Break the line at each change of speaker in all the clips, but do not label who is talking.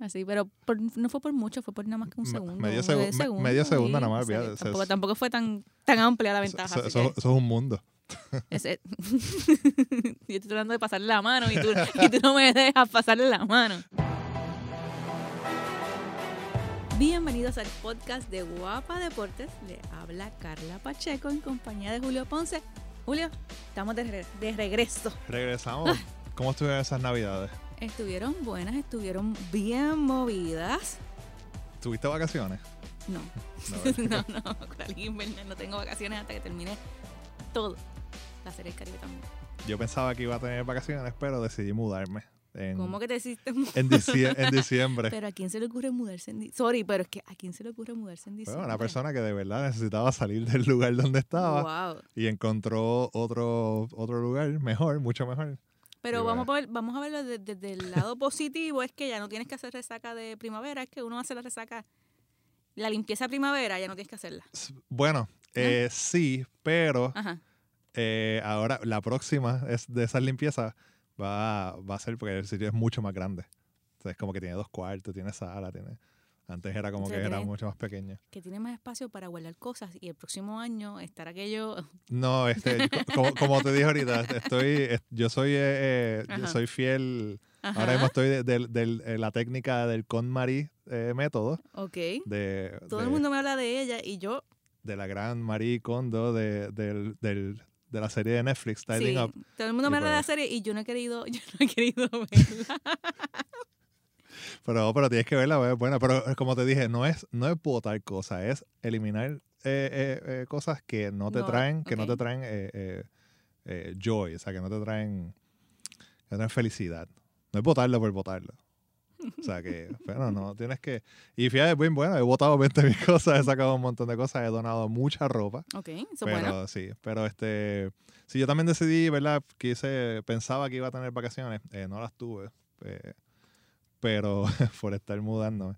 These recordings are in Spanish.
Así, pero por- no fue por mucho, fue por nada más que un segundo.
medio
un
segu- me- medio segundo
y,
nada más, olvídate,
tampoco, fue tan, tan amplia la ventaja.
eso- es un mundo.
ese- yo estoy tratando de pasarle la mano y tú, y tú no me dejas pasarle la mano. Bienvenidos al podcast de Guapa Deportes. Le habla Carla Pacheco en compañía de Julio Ponce. Julio, estamos de, re- de regreso.
Regresamos. ¿Cómo estuvieron esas navidades?
Estuvieron buenas, estuvieron bien movidas.
¿Tuviste vacaciones?
No,
No,
no, no, no tengo vacaciones hasta que termine todo. La serie del Caribe también.
Yo pensaba que iba a tener vacaciones, pero decidí mudarme. En,
¿Cómo que te hiciste?
en, dicie- en diciembre.
Pero a quién se le ocurre mudarse en diciembre? Sorry, pero es que a quién se le ocurre mudarse en diciembre.
una persona que de verdad necesitaba salir del lugar donde estaba
Wow.
y encontró otro, otro lugar mejor, mucho mejor.
Pero vamos, a ver, vamos a verlo de- desde el lado positivo, es que ya no tienes que hacer resaca de primavera, es que uno hace la resaca, la limpieza de primavera, ya no tienes que hacerla.
Bueno, eh, sí, pero eh, ahora la próxima es de esas limpiezas va, va a ser porque el sitio es mucho más grande. Entonces es como que tiene dos cuartos, tiene sala, tiene... Antes era como
O
que
sea,
era mucho más pequeño.
Que tiene más espacio para guardar cosas y el próximo año estar aquello...
No, este, co- como, como te dije ahorita, estoy, es- yo soy, eh, eh, yo soy fiel.
Ajá.
Ahora mismo estoy de, del- del- eh, la técnica del KonMari eh, método
Ok.
de,
Todo
de,
el mundo me habla de ella y yo...
de la gran Marie Kondo de, del, del- de la serie de Netflix, Tidying
sí,
Up.
todo el mundo me habla de la
pues-
serie y yo no he querido, yo no he querido verla.
Pero, pero tienes que verla, es buena. Pero eh, como te dije, no es, no es botar cosas, es eliminar eh, eh, eh, cosas que no te
No,
traen, que no te traen joy, o sea, que no te traen, que traen felicidad. No es botarlo por botarlo. O sea que, pero no, tienes que. Y fíjate, bien bueno, he botado 20 mil cosas, he sacado un montón de cosas, he donado mucha ropa.
Ok, eso
pero
bueno.
sí, pero este. Sí, yo también decidí, ¿verdad? Quise, pensaba que iba a tener vacaciones, eh, no las tuve. eh, pero por estar mudándome.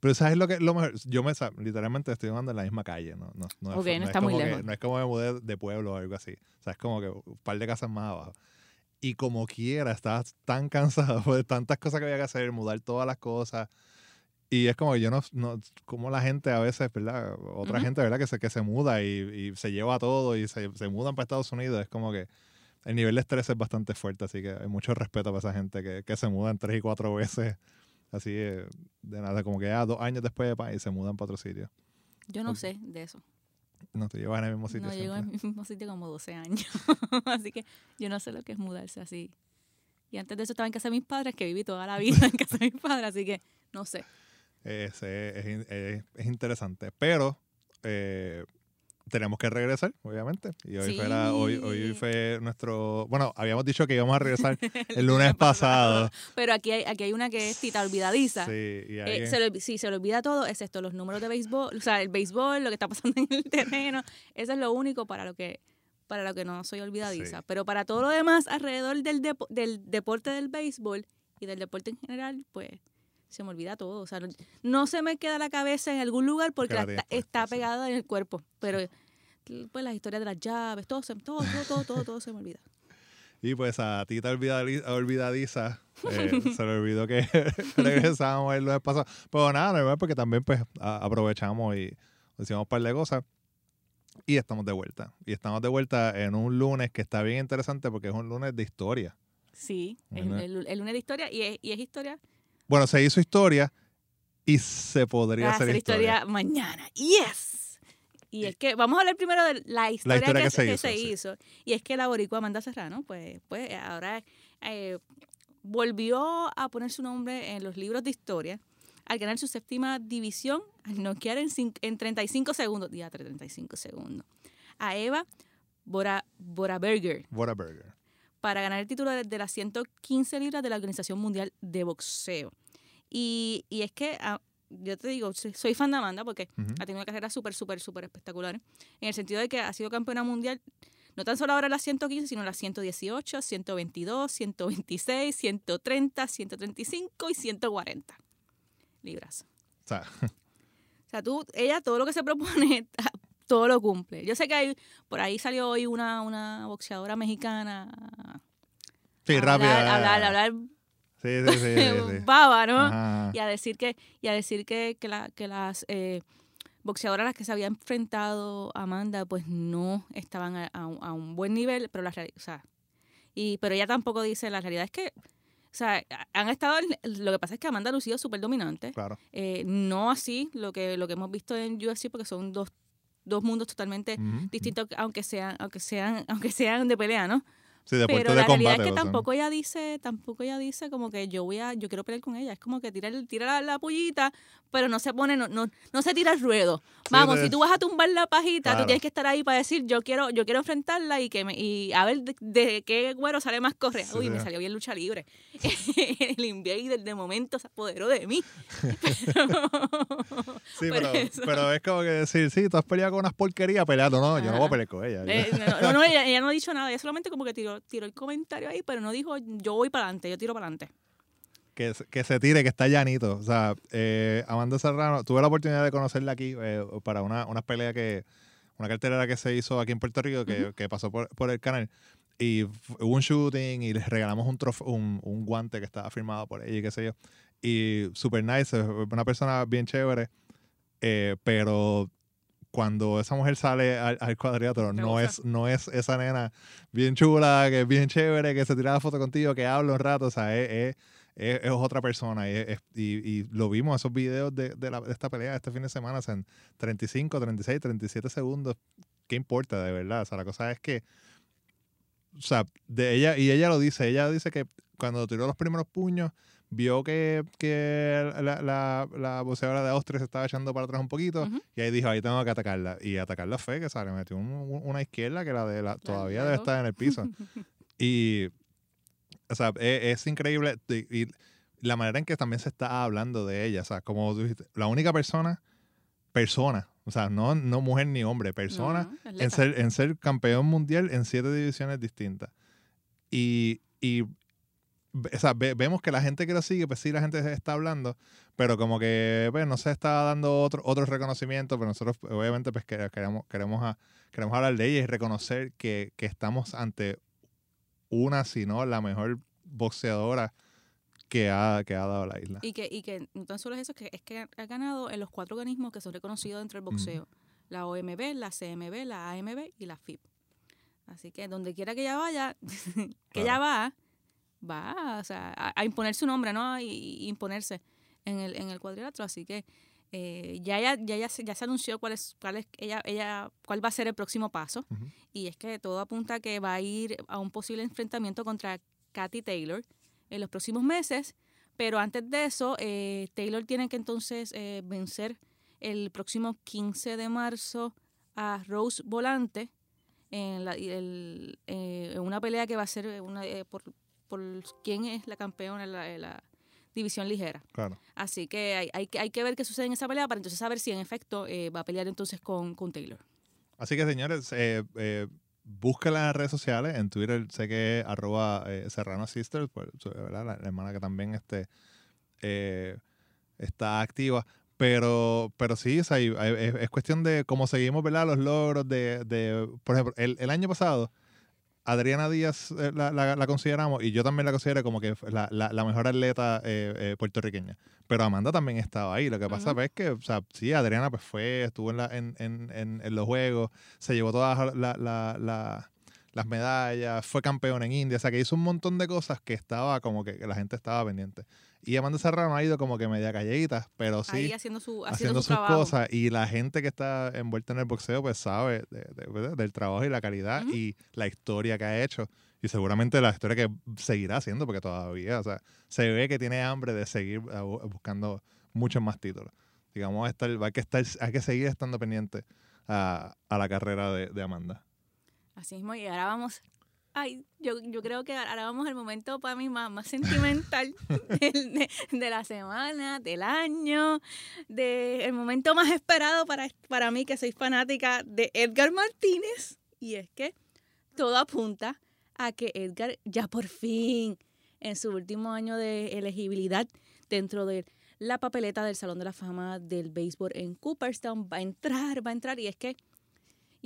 Pero ¿sabes lo que lo mejor? Yo me, literalmente estoy mudando en la misma calle, ¿no? No, no, es-
no
es
está muy
como que-
lejos.
no es como me mudé de pueblo o algo así. O sea, es como que un par de casas más abajo. Y como quiera, estaba tan cansado de tantas cosas que había que hacer, mudar todas las cosas. Y es como que yo no, no como la gente a veces, ¿verdad? Otra
Ujú.
gente, ¿verdad? Que se, que se muda y, y se lleva todo y se, se mudan para Estados Unidos. Es como que el nivel de estrés es bastante fuerte, así que hay mucho respeto para esa gente que, que se mudan tres y cuatro veces, así eh, de nada, como que ya dos años después de y se mudan para otro sitio.
Yo no sé de eso.
No te llevas en el mismo sitio
No llego al
siempre.
mismo sitio como 12 años. así que yo no sé lo que es mudarse así. Y antes de eso estaba en casa de mis padres, que viví toda la vida en casa de mis padres, así que no sé.
Es, es, es- es interesante, pero eh, tenemos que regresar, obviamente. Y hoy, fue la- hoy, hoy
Sí.
fue nuestro... Bueno, habíamos dicho que íbamos a regresar el lunes pasado.
Pero aquí hay, aquí hay una que es tita olvidadiza.
Sí, y
Eh, se sí, le olvida todo, excepto los números de béisbol, o sea, el béisbol, lo que está pasando en el terreno. Eso es lo único para lo que para lo que no soy olvidadiza.
Sí.
Pero para todo lo demás alrededor del, depo- del deporte del béisbol y del deporte en general, pues se me olvida todo. O sea, no, se me queda la cabeza en algún lugar porque
la
está, está pegada en el cuerpo. Pero pues las historias de las llaves, todo, todo, todo, todo, todo, todo se me olvida.
Y pues a Tita olvidadi- olvidadiza eh, se le olvidó que regresábamos el lunes pasado. Pero nada, normal porque también pues a- aprovechamos y hicimos un par de cosas. Y estamos de vuelta. Y estamos de vuelta en un lunes que está bien interesante porque es un lunes de historia.
Sí, es el, el lunes de historia y es, y es historia.
Bueno, se hizo historia y se podría hacer
hacer
historia.
historia mañana. ¡Yes! Y es que vamos a hablar primero de la historia,
historia
que,
que se
que
hizo,
se
sí.
hizo. Y es que la boricua Amanda Serrano, pues, pues ahora eh, volvió a poner su nombre en los libros de historia al ganar su séptima división, al noquear en, en 35 segundos, día 35 segundos, a Eva Bora, Boraberger
Whataburger.
Para ganar el título de, de las 115 libras de la Organización Mundial de Boxeo. Y, y es que, ah, yo te digo, soy, fan de Amanda porque ha tenido una carrera súper, súper, súper espectacular. En el sentido de que ha sido campeona mundial, no tan solo ahora en las 115, sino en las 118, 122, 126, 130, 135 y 140 libras.
O sea,
O sea, tú, ella todo lo que se propone, todo lo cumple. Yo sé que hay, por ahí salió hoy una, una boxeadora mexicana
sí,
a
rápido.
hablar, hablar,
Sí, Sí, sí, sí. sí,
baba, ¿no?
Ajá.
Y a decir que, y a decir que, que, la- que las eh, boxeadoras a las que se había enfrentado Amanda, pues no estaban a, a un- a un buen nivel, pero la o sea, y, pero ella tampoco dice, la realidad es que, o sea, han estado, lo que pasa es que Amanda ha lucido súper dominante,
Claro.
eh, no así lo que, lo que hemos visto en UFC, porque son dos, dos mundos totalmente distintos, aunque sean, aunque sean, aunque sean de pelea, ¿no?
Sí,
Pero
de
la
combate.
realidad es que tampoco ella dice, tampoco ella dice como que yo voy a, yo quiero pelear con ella. Es como que tira, el- tira la, la pollita, pero no se pone, no, no, no se tira el ruedo. Vamos, si tú vas a tumbar la pajita,
Claro.
tú tienes que estar ahí para decir yo quiero, yo quiero enfrentarla y que me, y a ver de, de qué güero sale más correa.
Sí,
Uy,
sí.
me salió bien lucha libre. el invader de momento se apoderó de mí.
Sí, pero,
eso.
pero es como que decir, sí, tú has peleado con unas porquerías peleando. No, yo no voy a pelear con ella.
Eh, no, no, no, ella, ella no ha dicho nada, ella solamente como que tiró, tiró el comentario ahí, pero no dijo yo voy para adelante, yo tiro para adelante.
que, que se tire, que está llanito. O sea, eh, Amanda Serrano, tuve la oportunidad de conocerla aquí eh, para una, una pelea que, una cartelera que se hizo aquí en Puerto Rico, que, que pasó por, por el canal. Y hubo un shooting y les regalamos un, trof- un, un guante que estaba firmado por ella y qué sé yo. Y super nice, una persona bien chévere. eh, pero cuando esa mujer sale al, al cuadrilátero,
Te
no
gusta.
es, no es esa nena bien chula, que es bien chévere, que se tira la foto contigo, que habla un rato. O sea, es, es- es, otra persona. Y, y, y lo vimos, esos videos de, de, la- de esta pelea este fin de semana, o sea, en 35, 36, 37 segundos. ¿Qué importa de verdad? O sea, la cosa es que, o sea, de ella, y ella lo dice, ella dice que cuando tiró los primeros puños, vio que, que la, la, la boxeadora de Austria se estaba echando para atrás un poquito,
Ujú.
y ahí dijo, ahí tengo que atacarla. Y atacarla fue que se le metió un- un- una izquierda que la de la todavía debe estar en el piso. Y, o sea, es, es increíble. Y, y la manera en que también se está hablando de ella. O sea, como tú dijiste, la única persona, persona, o sea, no, no mujer ni hombre, persona,
No, no,
en, ser, en ser campeón mundial en siete divisiones distintas. Y, y o sea, ve- vemos que la gente que lo sigue, pues sí, la gente está hablando, pero como que pues, no se está dando otro, otro reconocimiento, pero nosotros pues, obviamente pues que- queremos, queremos, a- queremos hablar de ella y reconocer que, que estamos ante una, si no la mejor boxeadora que ha, que ha dado la isla.
Y que, y que no tan solo es eso, que es que ha ganado en los cuatro organismos que son reconocidos dentro del boxeo. La OMB, la CMB, la AMB y la FIP. Así que donde quiera que ella vaya, que ella va, va o sea, a, a imponer su nombre, ¿no? Y, y imponerse en el, en el cuadrilátero. Así que eh, ya, ya, ya, ya, se, ya se anunció cuál es, cuál es ella, ella, cuál va a ser el próximo paso. Y es que todo apunta a que va a ir a un posible enfrentamiento contra Katy Taylor en los próximos meses. Pero antes de eso, eh, Taylor tiene que entonces eh, vencer el próximo 15 de marzo a Rose Volante en, la- el- eh, en una pelea que va a ser una, eh, por, por quién es la campeona en la, división ligera.
Claro.
Así que hay, hay, que- hay que ver qué sucede en esa pelea para entonces saber si en efecto eh, va a pelear entonces con, con Taylor.
Así que, señores, eh, eh, en las redes sociales. En Twitter sé que es arroba eh, Serrano Sisters, pues. La, la hermana que también este, eh, está activa. Pero, pero sí, o sea, es, es cuestión de cómo seguimos, ¿verdad? Los logros de, de por ejemplo, el, el año pasado, Adriana Díaz eh, la, la- la consideramos y yo también la considero como que la, la- mejor atleta eh, eh, puertorriqueña. Pero Amanda también estaba ahí. Lo que pasa es que, o sea, sí, Adriana pues fue, estuvo en, la, en, en, en, en los juegos, se llevó todas la- la- la- las medallas, fue campeón en India, o sea que hizo un montón de cosas que estaba como que, que la gente estaba pendiente. Y Amanda Serrano ha ido como que media calladita, pero sí
Ahí haciendo su, haciendo
haciendo
su
sus
trabajo.
cosas y la gente que está envuelta en el boxeo pues sabe de- de- de- del trabajo y la calidad
Ujú.
y la historia que ha hecho y seguramente la historia que seguirá haciendo porque todavía, o sea, se ve que tiene hambre de seguir uh, bu- buscando muchos más títulos. Digamos, estar, hay, que estar, hay que seguir estando pendiente a, a la carrera de, de Amanda.
Así mismo, y ahora vamos. Ay, yo, yo creo que ahora vamos al momento para mí más, más sentimental del- de, de la semana, del año, de el momento más esperado para, para mí, que soy fanática de Edgar Martínez. Y es que todo apunta a que Edgar ya por fin, en su último año de elegibilidad dentro de la papeleta del Salón de la Fama del Béisbol en Cooperstown, va a entrar, va a entrar. Y es que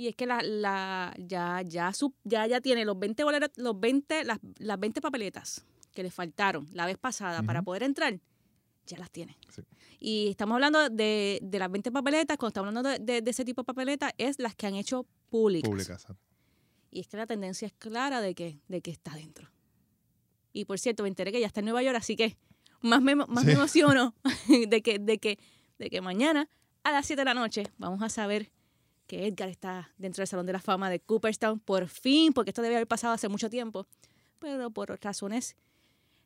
y es que la, la, ya, ya, ya, ya tiene los 20 boleros, los 20, las, las 20 papeletas que le faltaron la vez pasada para poder entrar, ya las tiene.
Sí.
Y estamos hablando de, de las 20 papeletas, cuando estamos hablando de, de- de ese tipo de papeletas, es las que han hecho públicas.
Pública, exacto.
Y es que la tendencia es clara de que, de que está dentro. Y por cierto, me enteré que ya está en Nueva York, así que más me, más me emociono de que, de, que, de que mañana a las 7 de la noche vamos a saber que Edgar está dentro del Salón de la Fama de Cooperstown, por fin, porque esto debe haber pasado hace mucho tiempo, pero por razones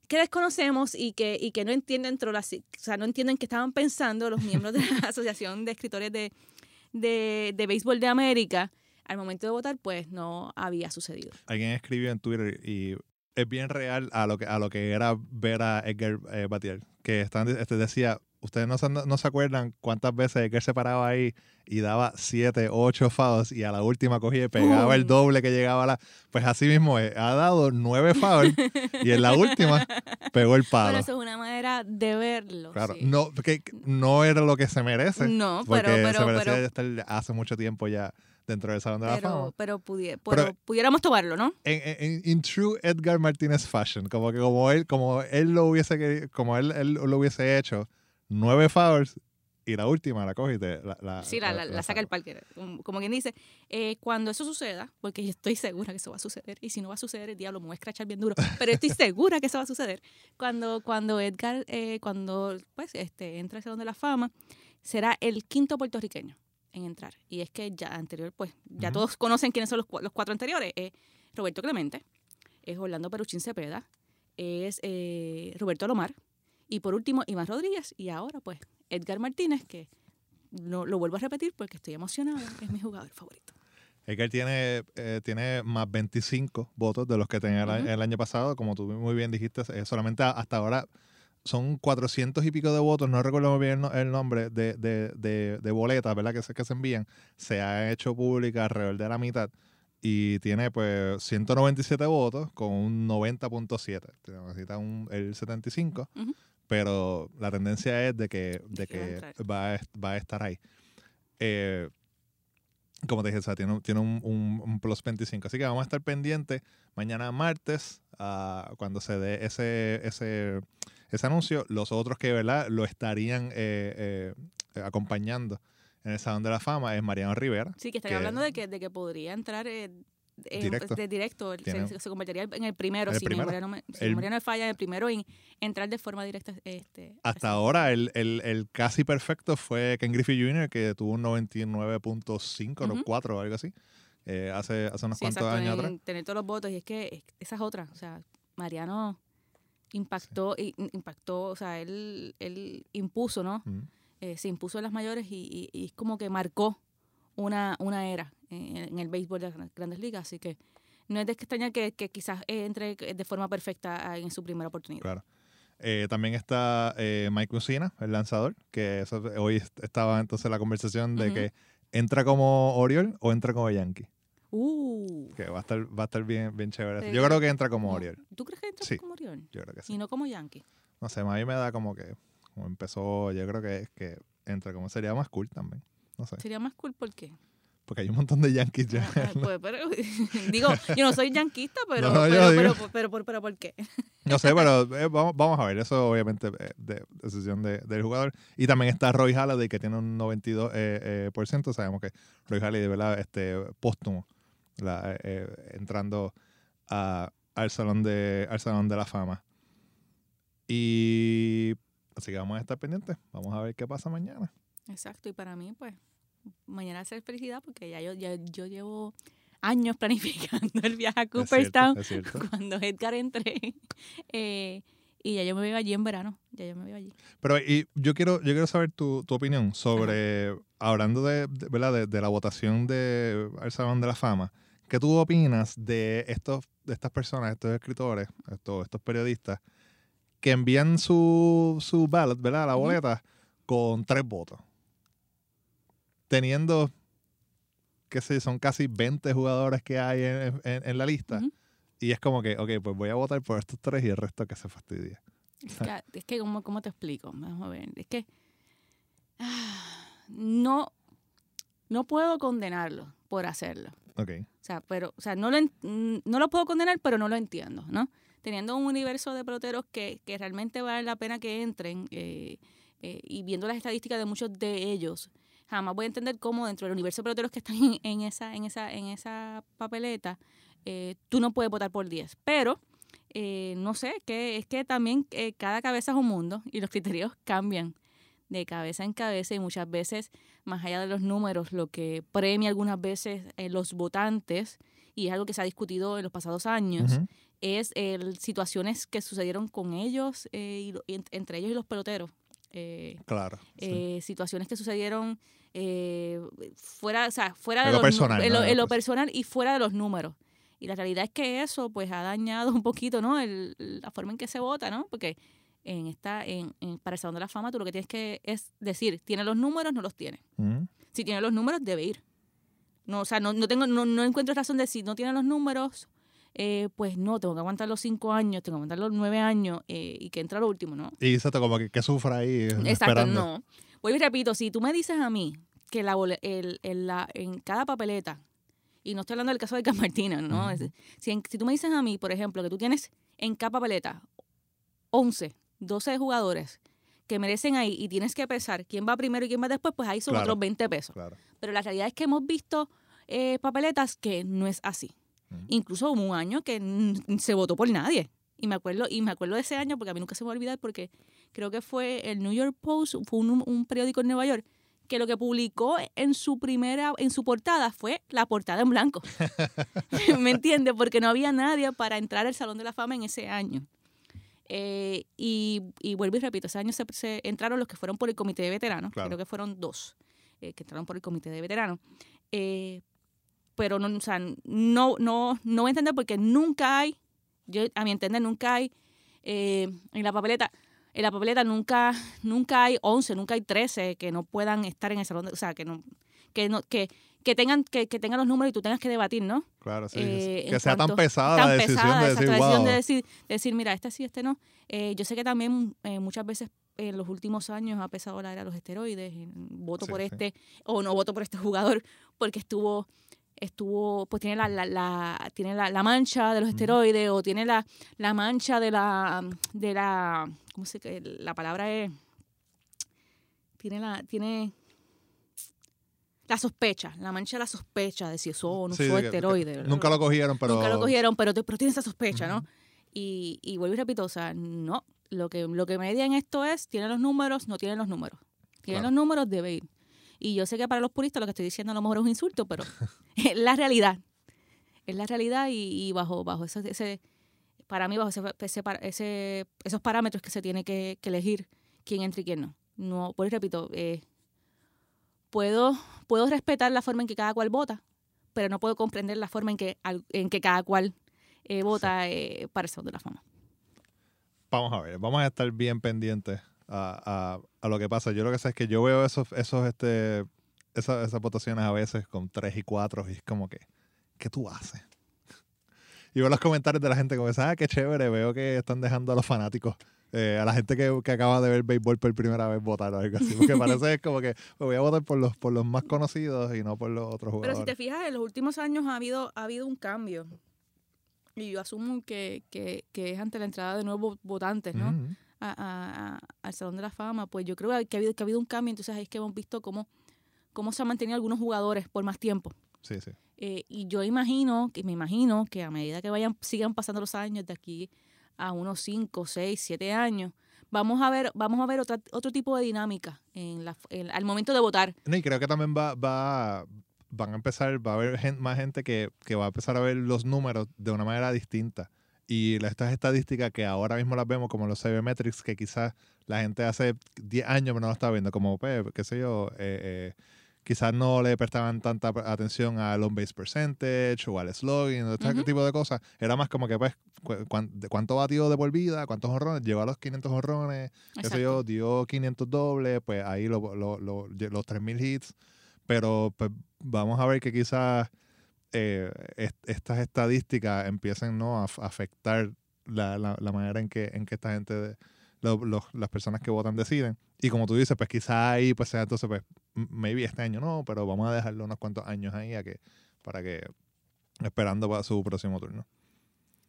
que desconocemos y que, y que no entienden dentro de la, o sea, no entienden qué estaban pensando los miembros de la Asociación de Escritores de, de, de Béisbol de América, al momento de votar, pues no había sucedido.
Alguien escribió en Twitter y es bien real a lo que, a lo que era ver a Edgar eh, batear. Que están, este, decía, ustedes no se, no se acuerdan cuántas veces Edgar se paraba ahí y daba siete, ocho fouls y a la última cogía y pegaba el doble que llegaba a la... Pues así mismo es, ha dado nueve fouls y en la última pegó el
Pero
palo.
eso es una manera de verlo.
Claro,
sí.
no, que no era lo que se merece.
No,
porque
pero,
se
pero,
merecía
pero,
estar hace mucho tiempo ya dentro del Salón de la Fama.
pero, pero,
Pero-
pero pudiéramos tomarlo, ¿no?
en, en- in true Edgar Martínez fashion, como que como él, como él lo hubiese querido- como él, él lo hubiese hecho, nueve fouls y la última la coge y te la, la-
Sí, la, la, la saca el parque. Como, quien dice, eh, cuando eso suceda, porque yo estoy segura que eso va a suceder, y si no va a suceder, el diablo me voy a escrachar bien duro, pero estoy segura que eso va a suceder. Cuando, cuando Edgar, eh, cuando pues, este, entra al Salón de la Fama, será el quinto puertorriqueño en entrar. Y es que ya anterior, pues, ya todos conocen quiénes son los, los cuatro anteriores. Es Roberto Clemente, es Orlando Peruchín Cepeda, es eh, Roberto Lomar, y por último, Iván Rodríguez, y ahora, pues, Edgar Martínez, que no, lo vuelvo a repetir porque estoy emocionada, es mi jugador favorito.
Edgar tiene, eh, tiene más 25 votos de los que tenía el, año pasado, como tú muy bien dijiste, eh, solamente hasta ahora son 400 y pico de votos, no recuerdo muy bien el, no- el nombre, de, de, de, de boletas, ¿verdad? Que se, que se envían. Se ha hecho pública alrededor de la mitad y tiene pues 197 votos con un 90.7. Necesita un, el 75,
Ujú.
Pero la tendencia es de que, de
que va a
va, a, estar ahí. Eh, como te dije, o sea, tiene, un- tiene un, un- un plus 25. Así que vamos a estar pendientes mañana martes ah, cuando se dé ese, ese, ese anuncio. Los otros que ¿verdad? lo estarían eh, eh, acompañando en el Salón de la Fama es Mariano Rivera.
Sí, que
que-
hablando de que, de que podría entrar eh,
Directo.
de directo, se, se convertiría en el primero,
El
si,
primero.
Memoria no me, si
El-
memoria no me falla, el primero en entrar de forma directa. Este,
Hasta
así.
ahora el, el- el casi perfecto fue Ken Griffey Jr., que tuvo un 99.5
Ujú.
o 4 o algo así, eh, hace, hace unos
Sí,
cuantos
exacto,
años
en
atrás.
tener todos los votos. Y es que es- esa es otra. O sea, Mariano impactó, i- impactó, o sea, él, él impuso, ¿no? Eh, se impuso en las mayores y, y- y es como que marcó una, una era en, el béisbol de las grandes ligas. Así que no es de extrañar que, que quizás eh, entre de forma perfecta ah, en su primera oportunidad.
Claro. Eh, también está eh, Mike Mussina, el lanzador, que eso- hoy est- estaba entonces la conversación de
Ujú.
que entra como Oriol o entra como Yankee.
Uh,
Que va a estar, va a estar bien, bien chévere. Yo creo que entra como
no.
Oriol.
¿Tú crees que entra
Sí.
como Orión?
Yo creo que sí.
Y no como Yankee.
No sé, a mí me da como que, como empezó, yo creo que, que entra como sería más cool también. No sé.
Sería más cool porque.
Porque hay un montón de Yankees ya.
Ah, pues, pero, digo, yo no soy yanquista, pero,
No,
pero, pero, pero, pero, pero, ¿por qué?
No sé, pero eh, vamos, vamos a ver. Eso obviamente eh, de decisión de- del jugador. Y también está Roy Halladay, que tiene un 92%. Eh, eh, por ciento. Sabemos que Roy Halladay, de verdad, este, póstumo, la, entrando a- al, salón de, al Salón de la Fama. Y así que vamos a estar pendientes. Vamos a ver qué pasa mañana.
Exacto, y para mí, pues, mañana ser felicidad porque ya yo, ya yo llevo años planificando el viaje a
Es cierto,
Cooperstown
es cierto.
cuando Edgar entre. eh, y ya yo me veo allí en verano. Ya yo me veo allí.
Pero y yo quiero, yo quiero saber tu, tu opinión sobre, hablando de, de- ¿verdad? De, de la votación de al Salón de la Fama, ¿qué tú opinas de estos, de estas personas, estos escritores, estos, estos periodistas, que envían su, su ballot, ¿verdad? La boleta, con tres votos? Teniendo, qué sé, son casi 20 jugadores que hay en, en- en la lista. Y es como que, ok, pues voy a votar por estos tres y el resto que se fastidie.
Es que, es que ¿cómo, cómo te explico? Vamos a ver. Es que ah, no, no puedo condenarlo por hacerlo.
Ok.
O sea, pero, o sea, no lo, mm, no lo puedo condenar, pero no lo entiendo, ¿no? teniendo un universo de peloteros que, que realmente vale la pena que entren eh, eh, y viendo las estadísticas de muchos de ellos, jamás voy a entender cómo dentro del universo de peloteros que están en, en esa, en, esa, en esa papeleta, eh, tú no puedes votar por 10. Pero, eh, no sé, que es que también eh, cada cabeza es un mundo y los criterios cambian de cabeza en cabeza y muchas veces, más allá de los números, lo que premia algunas veces eh, los votantes, y es algo que se ha discutido en los pasados años, es el, situaciones que sucedieron con ellos, eh, y, entre ellos y los peloteros. Eh,
Claro. sí.
eh, situaciones que sucedieron eh, fuera, o sea, fuera
En
de
lo
los
personal,
en lo,
En lo
personal y fuera de los números. Y la realidad es que eso pues ha dañado un poquito, ¿no? El- la forma en que se vota, ¿no? Porque en esta, en, en- para el Salón de la Fama tú lo que tienes que es decir, ¿tiene los números? No los tiene.
Ujú.
Si tiene los números, debe ir. No, o sea, no, no tengo, no, no encuentro razón de si no tiene los números, eh, pues no, tengo que aguantar los cinco años, tengo que aguantar los nueve años eh, y que entra lo último, ¿no?
Y exacto, como que, que sufra ahí. eh,
Exacto,
esperando.
no. Vuelvo y repito, si tú me dices a mí que la, bole- el, el- la- en cada papeleta, y no estoy hablando del caso de Camartina, ¿no? Si, en- si tú me dices a mí, por ejemplo, que tú tienes en cada papeleta 11, 12 jugadores que merecen ahí y tienes que pesar quién va primero y quién va después, pues ahí son
Claro.
otros 20 pesos.
Claro.
Pero la realidad es que hemos visto eh, papeletas que no es así. Incluso hubo un año que se votó por nadie. Y me acuerdo, y me acuerdo de ese año porque a mí nunca se me va a olvidar porque creo que fue el New York Post, fue un, un periódico en Nueva York, que lo que publicó en su primera, en su portada fue la portada en blanco. ¿Me entiendes? Porque no había nadie para entrar al Salón de la Fama en ese año. Eh, y, y vuelvo y repito, ese año se, se entraron los que fueron por el comité de veteranos,
Claro.
creo que fueron dos eh, que entraron por el comité de veteranos. Eh, pero no, o sea, no, no, no voy a entender porque nunca hay, yo a mi entender, nunca hay eh, en la papeleta, en la papeleta nunca, nunca hay 11, nunca hay 13 que no puedan estar en el salón, de- o sea, que no, que no, que, que tengan, que, que tengan los números y tú tengas que debatir, ¿no?
Claro, sí.
Eh,
que sea tan pesada
tan
la decisión
pesada
de decir,
decisión
wow.
de decir, decir, mira, este sí, este no. Eh, yo sé que también eh, muchas veces en los últimos años ha pesado la era de los esteroides, voto
Sí,
por
sí.
este o no voto por este jugador porque estuvo estuvo pues tiene la, la, la- tiene la, la mancha de los esteroides o tiene la, la mancha de la de la cómo se que la palabra es tiene la tiene la sospecha, la mancha de la sospecha de si eso no
Sí,
usó
de que-
esteroides.
que Nunca lo cogieron, pero.
Nunca lo cogieron, pero, pero tiene esa sospecha, ¿no? Y, y vuelvo y repito, o sea, no, lo que, lo que median esto es, tienen los números, no tienen los números.
Claro.
los números, debe ir. Y yo sé que para los puristas lo que estoy diciendo a lo mejor es un insulto, pero es la realidad. Es la realidad y, y bajo, bajo ese, ese, para mí, bajo ese, ese, esos parámetros que se tiene que, que elegir quién entra y quién no. No, por repito, eh, puedo, puedo respetar la forma en que cada cual vota, pero no puedo comprender la forma en que, en que cada cual eh, vota eh, para el Salón de la Fama.
Vamos a ver, vamos a estar bien pendientes a, a- a lo que pasa. Yo lo que sé es que yo veo esos, esos, este, esas, esas votaciones a veces con tres y cuatro y es como que, ¿qué tú haces? Y veo los comentarios de la gente como, ah, qué chévere, veo que están dejando a los fanáticos, eh, a la gente que, que acaba de ver béisbol por primera vez votar o algo así. Porque parece como que me voy a votar por los, por los más conocidos y no por los otros
Pero
jugadores.
si te fijas, en los últimos años ha habido, ha habido un cambio. Y yo asumo que, que, que es ante la entrada de nuevos votantes, ¿no? A- a- al Salón de la Fama, pues yo creo que ha habido, que ha habido un cambio, entonces ahí es que hemos visto cómo, cómo se han mantenido algunos jugadores por más tiempo.
Sí, sí.
Eh, y yo imagino, que me imagino que a medida que vayan, sigan pasando los años de aquí a unos 5, 6, 7 años, vamos a ver, vamos a ver otra, otro tipo de dinámica en la, en- al momento de votar.
No, y creo que también va, va, van a empezar, va a haber gen- más gente que, que va a empezar a ver los números de una manera distinta. Y estas estadísticas que ahora mismo las vemos como los sabermetrics, que quizás la gente hace 10 años no lo estaba viendo, como, pues, qué sé yo, eh, eh, quizás no le prestaban tanta atención al on-base percentage o al slogan, este
Ujú.
tipo de cosas. Era más como que, pues, cu- de cuánto batió de por vida, cuántos honrones, llegó a los 500 honrones, qué sé yo, dio 500 dobles, pues ahí lo- lo- lo- los 3000 hits. Pero pues, vamos a ver que quizás eh, est- estas estadísticas empiecen ¿no? a afectar la, la- la manera en que, en que esta gente, de- lo- los- las personas que votan deciden. Y como tú dices, pues quizás ahí pues sea entonces, pues, maybe este año no, pero vamos a dejarlo unos cuantos años ahí a que, para que, esperando para su próximo turno.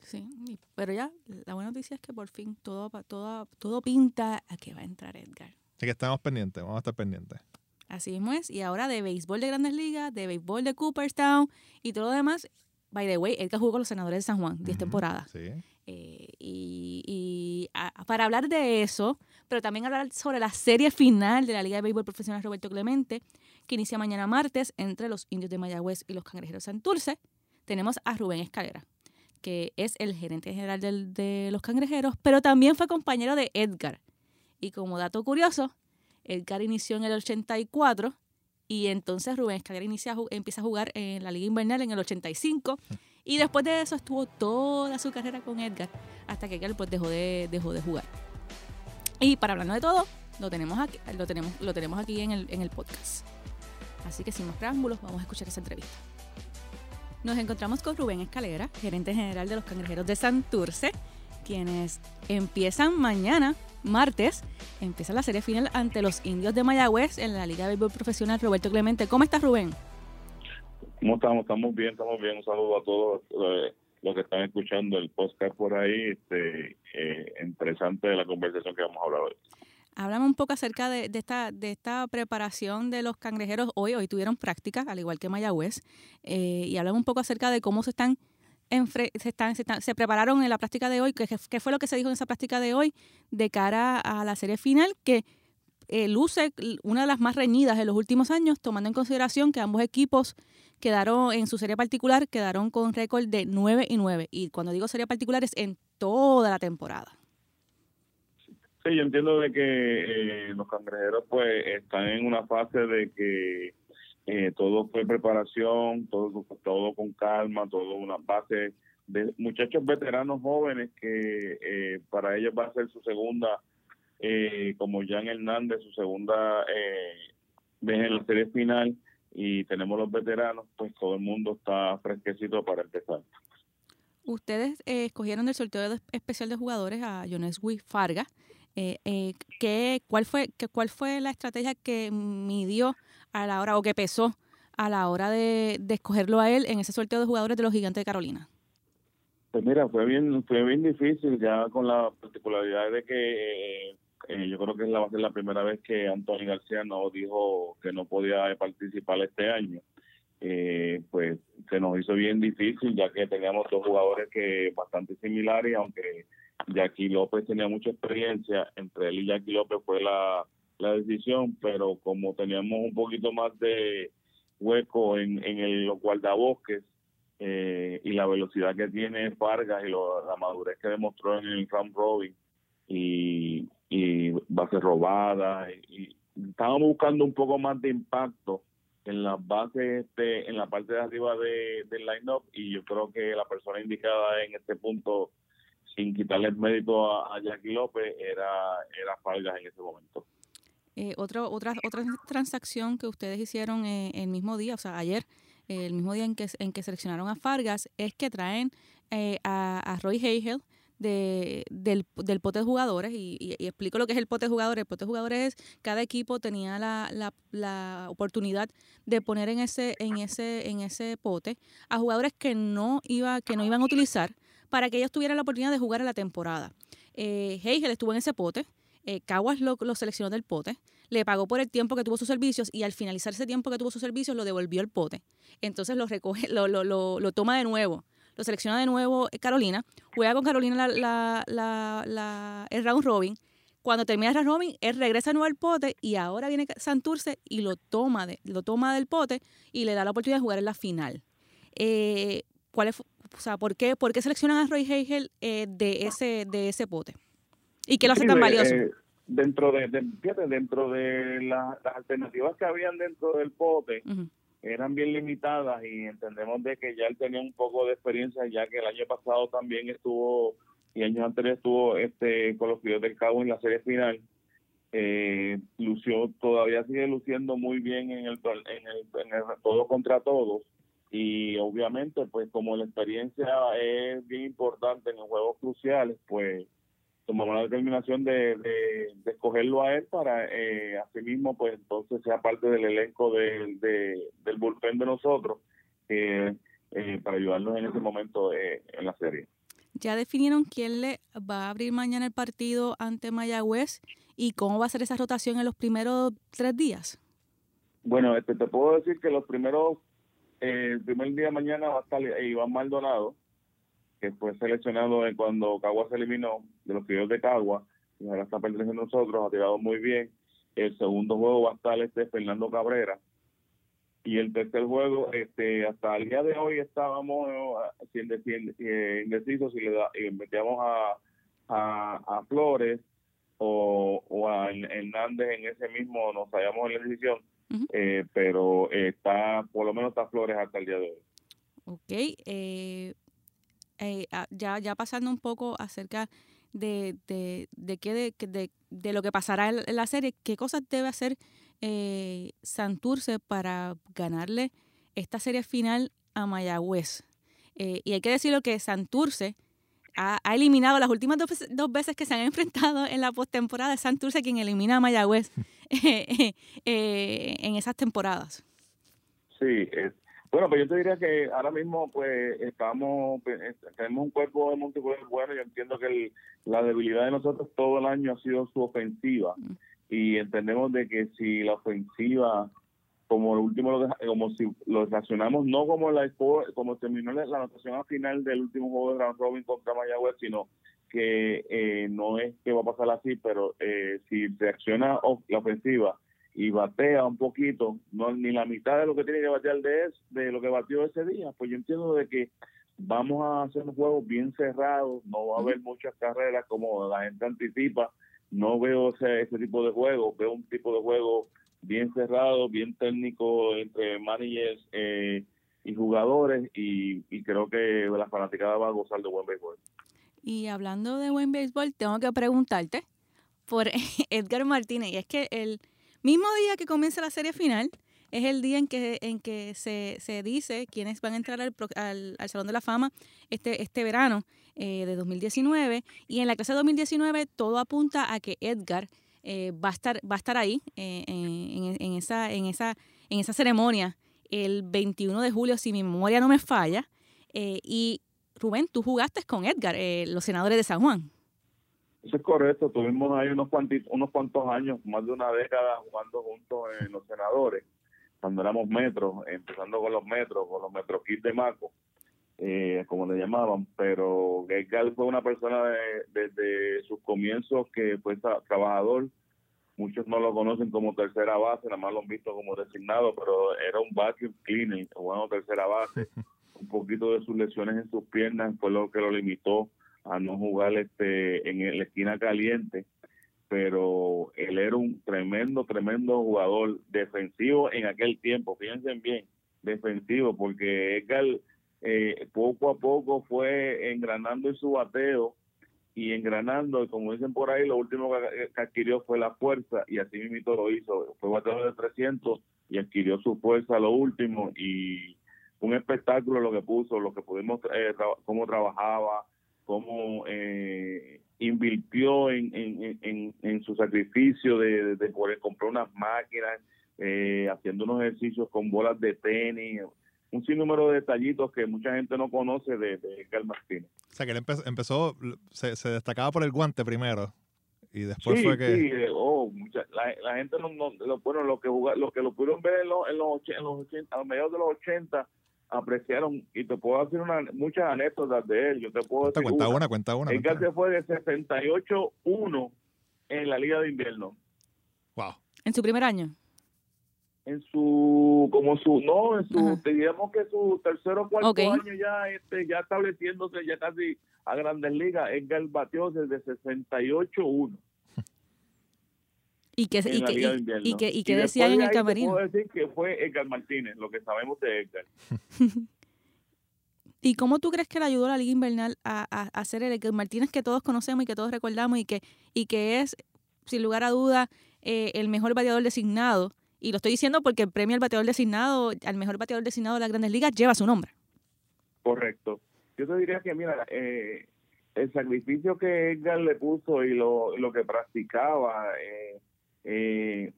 Sí, pero ya, la buena noticia es que por fin todo, todo, todo pinta a que va a entrar Edgar.
Así que estamos pendientes, vamos a estar pendientes.
Así mismo es. Y ahora de béisbol de Grandes Ligas, de béisbol de Cooperstown y todo lo demás. By the way, Edgar jugó con los senadores de San Juan, 10 temporadas.
Sí.
Eh, y, para hablar de eso, pero también hablar sobre la serie final de la Liga de Béisbol Profesional Roberto Clemente, que inicia mañana martes entre los indios de Mayagüez y los cangrejeros de Santurce, tenemos a Rubén Escalera, que es el gerente general de los cangrejeros, pero también fue compañero de Edgar. Y como dato curioso, Edgar inició en el 84 y entonces Rubén Escalera empieza a jugar en la Liga Invernal en el 85 y después de eso estuvo toda su carrera con Edgar hasta que Edgar pues dejó de, dejó de jugar. Y para hablarnos de todo, lo tenemos aquí, lo tenemos, lo tenemos aquí en el, en el podcast. Así que sin más preámbulos, vamos a escuchar esa entrevista. Nos encontramos con Rubén Escalera, gerente general de los Cangrejeros de Santurce, quienes empiezan mañana martes empieza la serie final ante los indios de Mayagüez en la Liga de Béisbol Profesional Roberto Clemente. ¿Cómo estás, Rubén?
¿Cómo estamos? Estamos bien, estamos bien. Un saludo a todos eh, los que están escuchando el podcast por ahí. Este, eh, interesante la conversación que vamos a hablar hoy.
Háblame un poco acerca de, esta, de esta preparación de los cangrejeros hoy. Hoy tuvieron práctica, al igual que Mayagüez. Eh, y háblame un poco acerca de cómo se están se, se, prepararon en la práctica de hoy, ¿qué, ¿qué, fue lo que se dijo en esa práctica de hoy de cara a la serie final? Que eh, luce una de las más reñidas de los últimos años, tomando en consideración que ambos equipos quedaron en su serie particular, quedaron con récord de 9 y 9. Y cuando digo serie particular es en toda la temporada.
Sí, yo entiendo de que eh, los cangrejeros pues están en una fase de que eh, todo fue preparación, todo, todo con calma, todo una base de muchachos veteranos jóvenes que eh, para ellos va a ser su segunda, eh, como Jan Hernández, su segunda vez en la serie final y tenemos los veteranos, pues todo el mundo está fresquecito para empezar.
Ustedes escogieron del sorteo especial de jugadores a Joneswi Farga. ¿qué, cuál, fue, qué, ¿Cuál fue la estrategia que midió a la hora, o que pesó a la hora de, escogerlo a él en ese sorteo de jugadores de los Gigantes de Carolina?
Pues mira, fue bien, fue bien difícil ya con la particularidad de que eh, eh, yo creo que va a ser la primera vez que Antonio García no dijo que no podía participar este año. Eh, pues se nos hizo bien difícil ya que teníamos dos jugadores que bastante similares, aunque Jackie López tenía mucha experiencia, entre él y Jackie López fue la, la decisión, pero como teníamos un poquito más de hueco en, en el, los guardabosques eh, y la velocidad que tiene Vargas y la madurez que demostró en el round robin y, y base robada y, estábamos buscando un poco más de impacto en las bases este, en la parte de arriba de, del line-up y yo creo que la persona indicada en este punto sin quitarle el mérito a, a Jackie López era, era Vargas en ese momento.
Eh, otra, otra transacción que ustedes hicieron eh, el mismo día, o sea, ayer, el mismo día en que, seleccionaron a Fargas, es que traen eh, a, Roy Hagel de, del, del, pote de jugadores y, explico lo que es el pote de jugadores. El pote de jugadores es cada equipo tenía la, la, la, oportunidad de poner en ese, en ese, en ese pote a jugadores que no iba, que no iban a utilizar para que ellos tuvieran la oportunidad de jugar en la temporada. Eh, Hagel estuvo en ese pote eh, Caguas lo, seleccionó del pote, le pagó por el tiempo que tuvo sus servicios y al finalizar ese tiempo que tuvo sus servicios lo devolvió el pote. Entonces lo recoge, lo, lo, lo, toma de nuevo, lo selecciona de nuevo eh, Carolina, juega con Carolina la, el round robin. Cuando termina el round robin, él regresa de nuevo al pote y ahora viene Santurce y lo toma, de, lo toma del pote y le da la oportunidad de jugar en la final. Eh, ¿cuál es, o sea, ¿por, qué, ¿Por qué seleccionan a Roy Hagel de, ese, de ese pote? ¿Y qué lo hace tan valioso? Eh,
dentro de, fíjate, dentro de las alternativas que habían dentro del pote, eran bien limitadas y entendemos de que ya él tenía un poco de experiencia, ya que el año pasado también estuvo, y años anteriores estuvo este con los Fríos del Cabo en la serie final. Eh, lució, todavía sigue luciendo muy bien en el, en el, en el todo contra todos y obviamente pues como la experiencia es bien importante en los juegos cruciales pues tomamos la determinación de, de, escogerlo a él para eh, mismo pues entonces sea parte del elenco de, del bullpen de nosotros eh, para ayudarnos en ese momento eh, en la serie.
ya definieron quién le va a abrir mañana el partido ante Mayagüez y cómo va a ser esa rotación en los primeros tres días.
Bueno, este, te puedo decir que los primeros, eh, el primer día de mañana va a estar Iván Maldonado, que fue seleccionado cuando Cagua se eliminó de los criollos de Cagua, y ahora está perteneciendo a nosotros, ha tirado muy bien. El segundo juego va a estar este Fernando Cabrera, y el tercer juego, este, hasta el día de hoy estábamos eh, indecisos si le da, metíamos a, a, Flores o, o, a Hernández en ese mismo, nos hallamos en la decisión, eh, pero está, por lo menos está Flores hasta el día de hoy.
Ok, eh, ah, ya, ya pasando un poco acerca de, de, de, qué, de, de, lo que pasará en la serie, ¿qué cosas debe hacer eh, Santurce para ganarle esta serie final a Mayagüez. Eh, y hay que decirlo que Santurce ha, eliminado las últimas dos, veces que se han enfrentado en la postemporada. de Santurce quien elimina a Mayagüez eh, en esas temporadas.
Sí, bueno, pues yo te diría que ahora mismo pues estamos, pues, tenemos un cuerpo de multijugador bueno. Yo entiendo que la debilidad de nosotros todo el año ha sido su ofensiva. Mm y entendemos de que si la ofensiva como lo último como si lo relacionamos no como la como terminó la, anotación al final del último juego de round robin contra Mayagüez sino que eh, no es que va a pasar así pero eh, si reacciona la ofensiva y batea un poquito no ni la mitad de lo que tiene que batear de de lo que batió ese día pues yo entiendo de que vamos a hacer un juego bien cerrado no va a haber muchas carreras como la gente anticipa no veo ese, ese tipo de juego, veo un tipo de juego bien cerrado, bien técnico entre managers eh, y jugadores y, creo que la fanaticada va a gozar de buen béisbol.
Y hablando de buen béisbol, tengo que preguntarte por Edgar Martínez. Y es que el mismo día que comienza la serie final es el día en que, en que se, se dice quiénes van a entrar al, al, al Salón de la Fama este, este verano. Eh, de 2019 y en la clase de 2019 todo apunta a que Edgar eh, va a estar va a estar ahí eh, en, esa en esa en esa ceremonia el 21 de julio si mi memoria no me falla y Rubén tú jugaste con Edgar los senadores de San Juan
eso es correcto tuvimos ahí unos cuantos unos cuantos años más de una década jugando juntos en los senadores cuando éramos metros empezando con los metros con los metros kits de Maco eh, como le llamaban, pero Edgar fue una persona desde sus comienzos que fue trabajador. Muchos no lo conocen como tercera base, nada más lo han visto como designado, pero era un vacuum cleaning, bueno, tercera base. un poquito de sus lesiones en sus piernas fue lo que lo limitó a no jugar este en la esquina caliente pero él era un tremendo, tremendo jugador defensivo en aquel tiempo, fíjense bien, defensivo, porque Edgar eh, poco a poco fue engranando en su bateo y engranando, como dicen por ahí, lo último que, adquirió fue la fuerza y así mismo lo hizo. Fue bateo de 300 y adquirió su fuerza lo último y un espectáculo lo que puso, lo que pudimos, eh, cómo trabajaba, cómo eh, invirtió en, en, en, su sacrificio de, de, poder comprar unas máquinas, eh, haciendo unos ejercicios con bolas de tenis, un sinnúmero de detallitos que mucha gente no conoce de, de Edgar Martínez.
O sea, que él empezó, se, destacaba por el guante primero y después fue que...
Sí, eh, oh, la, gente no, lo, bueno, lo que, lo que lo pudieron ver en los, en los, en los 80, a mediados de los 80 apreciaron y te puedo hacer una, muchas anécdotas de él. Yo te puedo
decir cuenta una, cuenta una.
Edgar se fue de 68-1 en la Liga de Invierno.
Wow.
¿En su primer año?
en su como su no en su diríamos que su tercero o cuarto año ya este ya estableciéndose ya casi a Grandes Ligas Edgar batió desde 68-1
y que y que, y, que, y que decían en el camerino
puedo decir que fue Edgar Martínez lo que sabemos de Edgar
¿Y cómo tú crees que le ayudó a la Liga Invernal a, a, hacer el Edgar Martínez que todos conocemos y que todos recordamos y que, y que es, sin lugar a duda, eh, el mejor bateador designado y lo estoy diciendo porque el premio al bateador designado, al mejor bateador designado de las grandes ligas, lleva su nombre.
Correcto. Yo te diría que, mira, eh, el sacrificio que Edgar le puso y lo, lo que practicaba, eh, eh,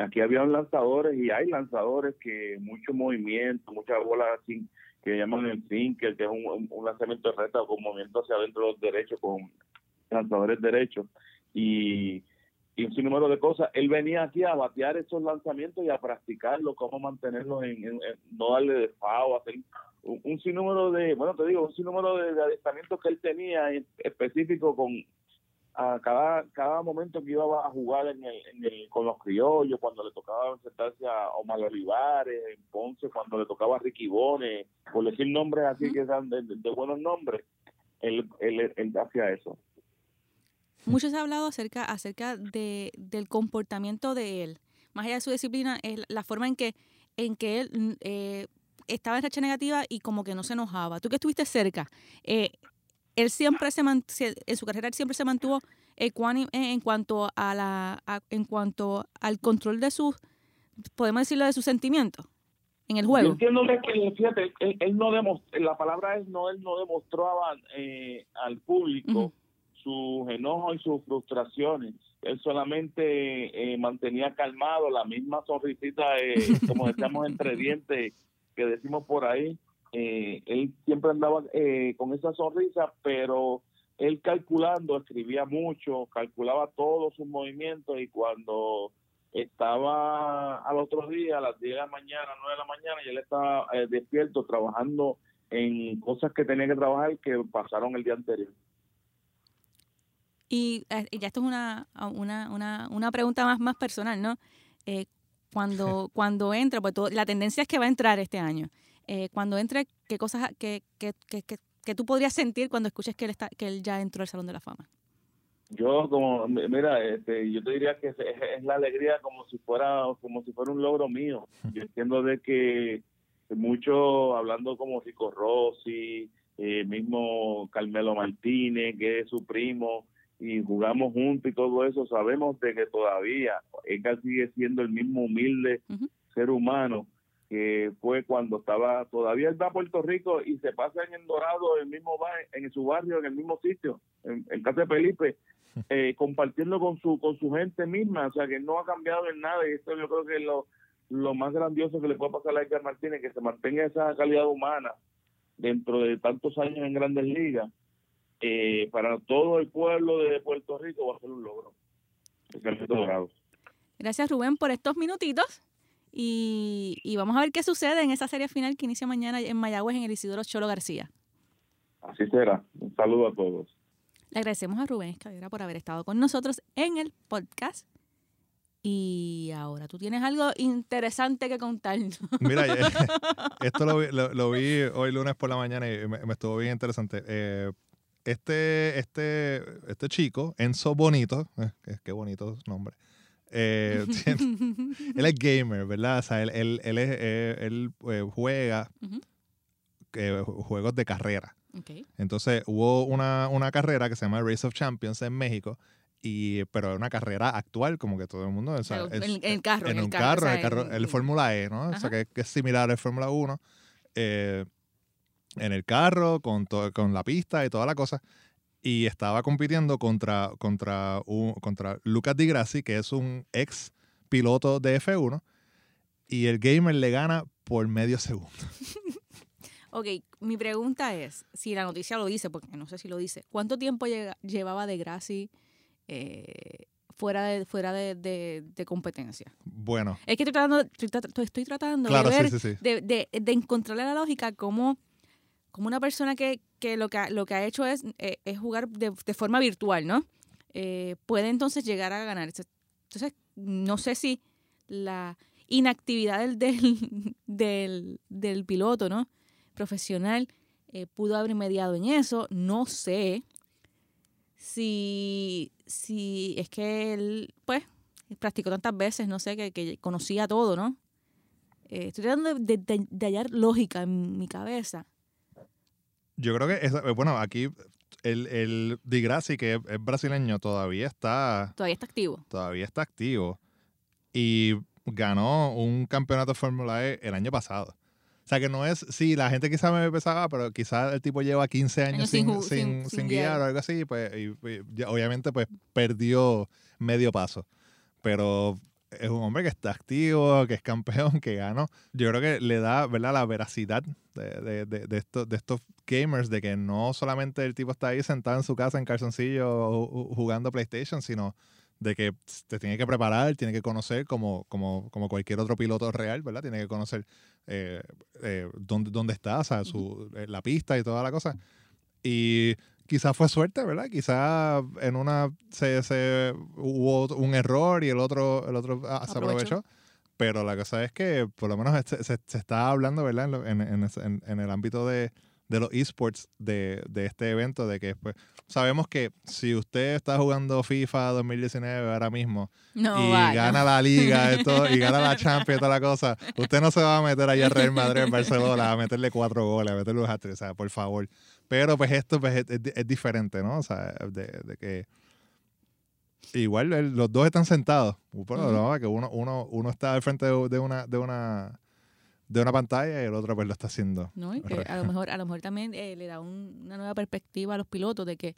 aquí había lanzadores y hay lanzadores que mucho movimiento, muchas bolas sin, que llaman el sinker, que es un, un lanzamiento de recta con movimiento hacia adentro de los derechos, con lanzadores derechos. Y y un sinnúmero de cosas. Él venía aquí a batear esos lanzamientos y a practicarlo, cómo mantenerlos en, no darle de FAO, hacer un, sinnúmero de, bueno, te digo, un sinnúmero de, de que él tenía específico con a cada cada momento que iba a jugar en el, con los criollos, cuando le tocaba enfrentarse a Omar Olivares, en Ponce, cuando le tocaba a Ricky Bones, por decir nombres así que eran de, buenos nombres, él, él, él hacía eso.
Mucho se ha hablado acerca, acerca de, del comportamiento de él. Más allá de su disciplina, es la forma en que, en que él eh, estaba en racha negativa y como que no se enojaba. Tú que estuviste cerca, eh, él siempre se en su carrera él siempre se mantuvo ecuánime en cuanto a la en cuanto al control de sus podemos decirlo de sus sentimientos en el juego.
Yo entiendo que fíjate, él, no demostró, la palabra es no él no demostraba eh, al público sus enojos y sus frustraciones. Él solamente eh, mantenía calmado la misma sonrisita, eh, como decíamos, entre dientes que decimos por ahí. Eh, él siempre andaba con esa sonrisa, pero él calculando, escribía mucho, calculaba todos sus movimientos y cuando estaba al otro día, a las 10 de la mañana, 9 de la mañana, y él estaba despierto trabajando en cosas que tenía que trabajar que pasaron el día anterior.
Y, eh, ya esto es una, una, una, una pregunta más, más personal, ¿no? Eh, cuando, cuando entra, pues la tendencia es que va a entrar este año. Eh, cuando entre, ¿qué cosas que, que, que, que, tú podrías sentir cuando escuches que él, está, que él ya entró al Salón de la Fama?
Yo como, mira, este, yo te diría que es, la alegría como si fuera como si fuera un logro mío. Yo entiendo de que mucho hablando como Rico Rossi, mismo Carmelo Martínez, que es su primo, y jugamos juntos y todo eso, sabemos de que todavía Edgar sigue siendo el mismo humilde ser humano que fue cuando estaba, todavía él va a Puerto Rico y se pasa en el Dorado, en, el mismo en su barrio, en el mismo sitio, en, casa de Felipe, eh, compartiendo con su con su gente misma, o sea que no ha cambiado en nada y esto yo creo que es lo, lo más grandioso que le puede pasar a Edgar Martínez, que se mantenga esa calidad humana dentro de tantos años en grandes ligas eh, para todo el pueblo de Puerto Rico va a ser un logro.
Gracias Rubén por estos minutitos y, vamos a ver qué sucede en esa serie final que inicia mañana en Mayagüez en el Isidoro Cholo García.
Así será. Un saludo a todos.
Le agradecemos a Rubén Escalera por haber estado con nosotros en el podcast. Y ahora tú tienes algo interesante que contar.
Mira, esto lo, vi hoy lunes por la mañana y me, estuvo bien interesante. Eh, este, este, este chico, Enzo Bonito, eh, qué, bonito nombre. Eh, él es gamer, ¿verdad? O sea, él, él, él, es, eh, él juega juegos de carrera. Entonces hubo una, una, carrera que se llama Race of Champions en México, y, pero es una carrera actual, como que todo el mundo. O sea,
en, el carro.
En, un carro, el, carro, el Fórmula E, ¿no? O sea, que, es similar al Fórmula 1. Eh, en el carro, con, con la pista y toda la cosa. Y estaba compitiendo contra, contra, un, contra Lucas Di Grassi, que es un ex piloto de F1. Y el gamer le gana por medio segundo.
ok, mi pregunta es, si la noticia lo dice, porque no sé si lo dice, ¿cuánto tiempo llevaba De Grassi eh, fuera de fuera de, competencia?
Bueno.
Es que estoy tratando, estoy, tratando de ver, De, de, de encontrarle la lógica cómo como una persona que, lo, que lo que ha hecho es, eh, es jugar de, forma virtual, ¿no? Eh, puede entonces llegar a ganar. Entonces, no sé si la inactividad del, del, del, piloto, ¿no? Profesional eh, pudo haber mediado en eso. No sé si, si es que él, pues, practicó tantas veces, no sé, que, que conocía todo, ¿no? estoy tratando de, de hallar lógica en mi cabeza
yo creo que, eh, bueno, aquí el, el Di Grassi, que es, brasileño, todavía está...
Todavía está activo.
Todavía está activo. Y ganó un campeonato de Fórmula E el año pasado. O sea que no es, sí, la gente quizá me pensaba, pero quizás el tipo lleva 15 años, sin, sin, guiar. o algo así, pues y, obviamente pues perdió medio paso. Pero es un hombre que está activo, que es campeón, que ganó. Yo creo que le da, ¿verdad?, la veracidad de, de, de, de estos, de estos gamers, de que no solamente el tipo está ahí sentado en su casa en calzoncillo jugando PlayStation, sino de que te tiene que preparar, tiene que conocer como, como, como cualquier otro piloto real, ¿verdad? Tiene que conocer eh, eh, dónde, dónde está, o sea, su, eh, la pista y toda la cosa. Y quizás fue suerte, ¿verdad? Quizás en una se, se, hubo un error y el otro, el otro ah, se aprovechó. Pero la cosa es que por lo menos se, se, está hablando, ¿verdad? En, en, en, en el ámbito de, de los esports de, de, este evento, de que pues, sabemos que si usted está jugando FIFA 2019 ahora mismo y gana la liga y, todo, y gana la Champions y toda la cosa, usted no se va a meter allá a Real Madrid en Barcelona a meterle cuatro goles, a meterle los o sea, por favor. Pero pues esto pues, es, diferente, ¿no? O sea, de, de que igual los dos están sentados, pero no, que uno, uno, uno está al frente de, de una, de una de una pantalla y el otro pues lo está haciendo.
No, y que a lo mejor, a lo mejor también eh, le da una nueva perspectiva a los pilotos de que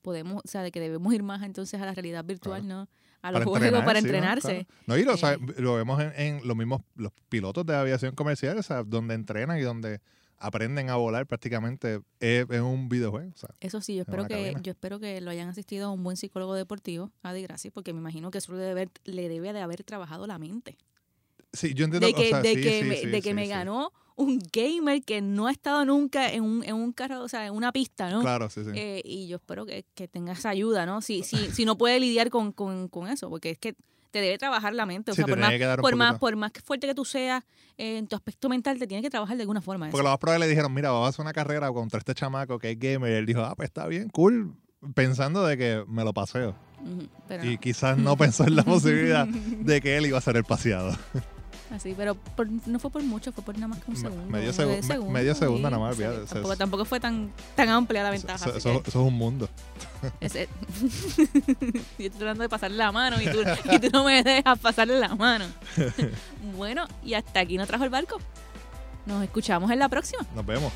podemos, o sea, de que debemos ir más entonces a la realidad virtual, ¿no? A los juegos para entrenarse.
No, y lo, eh, lo vemos en, los mismos los pilotos de aviación comercial, o sea, donde entrenan y donde aprenden a volar prácticamente es, un videojuego.
eso sí, yo espero que yo espero que lo hayan asistido a un buen psicólogo deportivo, a Di Gracia, porque me imagino que eso le debe, le debe de haber trabajado la mente.
Sí, yo entiendo.
De que,
o sea,
de
sí,
que,
sí,
me,
sí,
de que me ganó un gamer que no ha estado nunca en un, en un carro, o sea, en una pista, ¿no?
Claro, sí, sí.
Eh, y yo espero que, que tenga esa ayuda, ¿no? Si, si, si no puede lidiar con, con, con eso, porque es que te debe trabajar la mente. O
Sí,
sea, por más,
que
por, más, por más fuerte que tú seas eh, en tu aspecto mental, te tiene que trabajar de alguna forma.
Porque
eso.
los más probable le dijeron, mira, vamos a hacer una carrera contra este chamaco que es gamer. Y él dijo, ah, pues está bien, cool. Pensando de que me lo paseo.
Pero
Y
no.
quizás no pensó en la posibilidad de que él iba a ser el paseado.
Así, pero por- no fue por mucho, fue por nada más que un segundo.
medio segu- me- medio segundo nada más,
sí,
olvídate, o sea,
tampoco, tampoco fue tan, tan amplia la ventaja.
eso- es un mundo.
yo estoy tratando de pasarle la mano y tú, y tú no me dejas pasarle la mano. bueno, y hasta aquí no trajo el barco. Nos escuchamos en la próxima.
Nos vemos.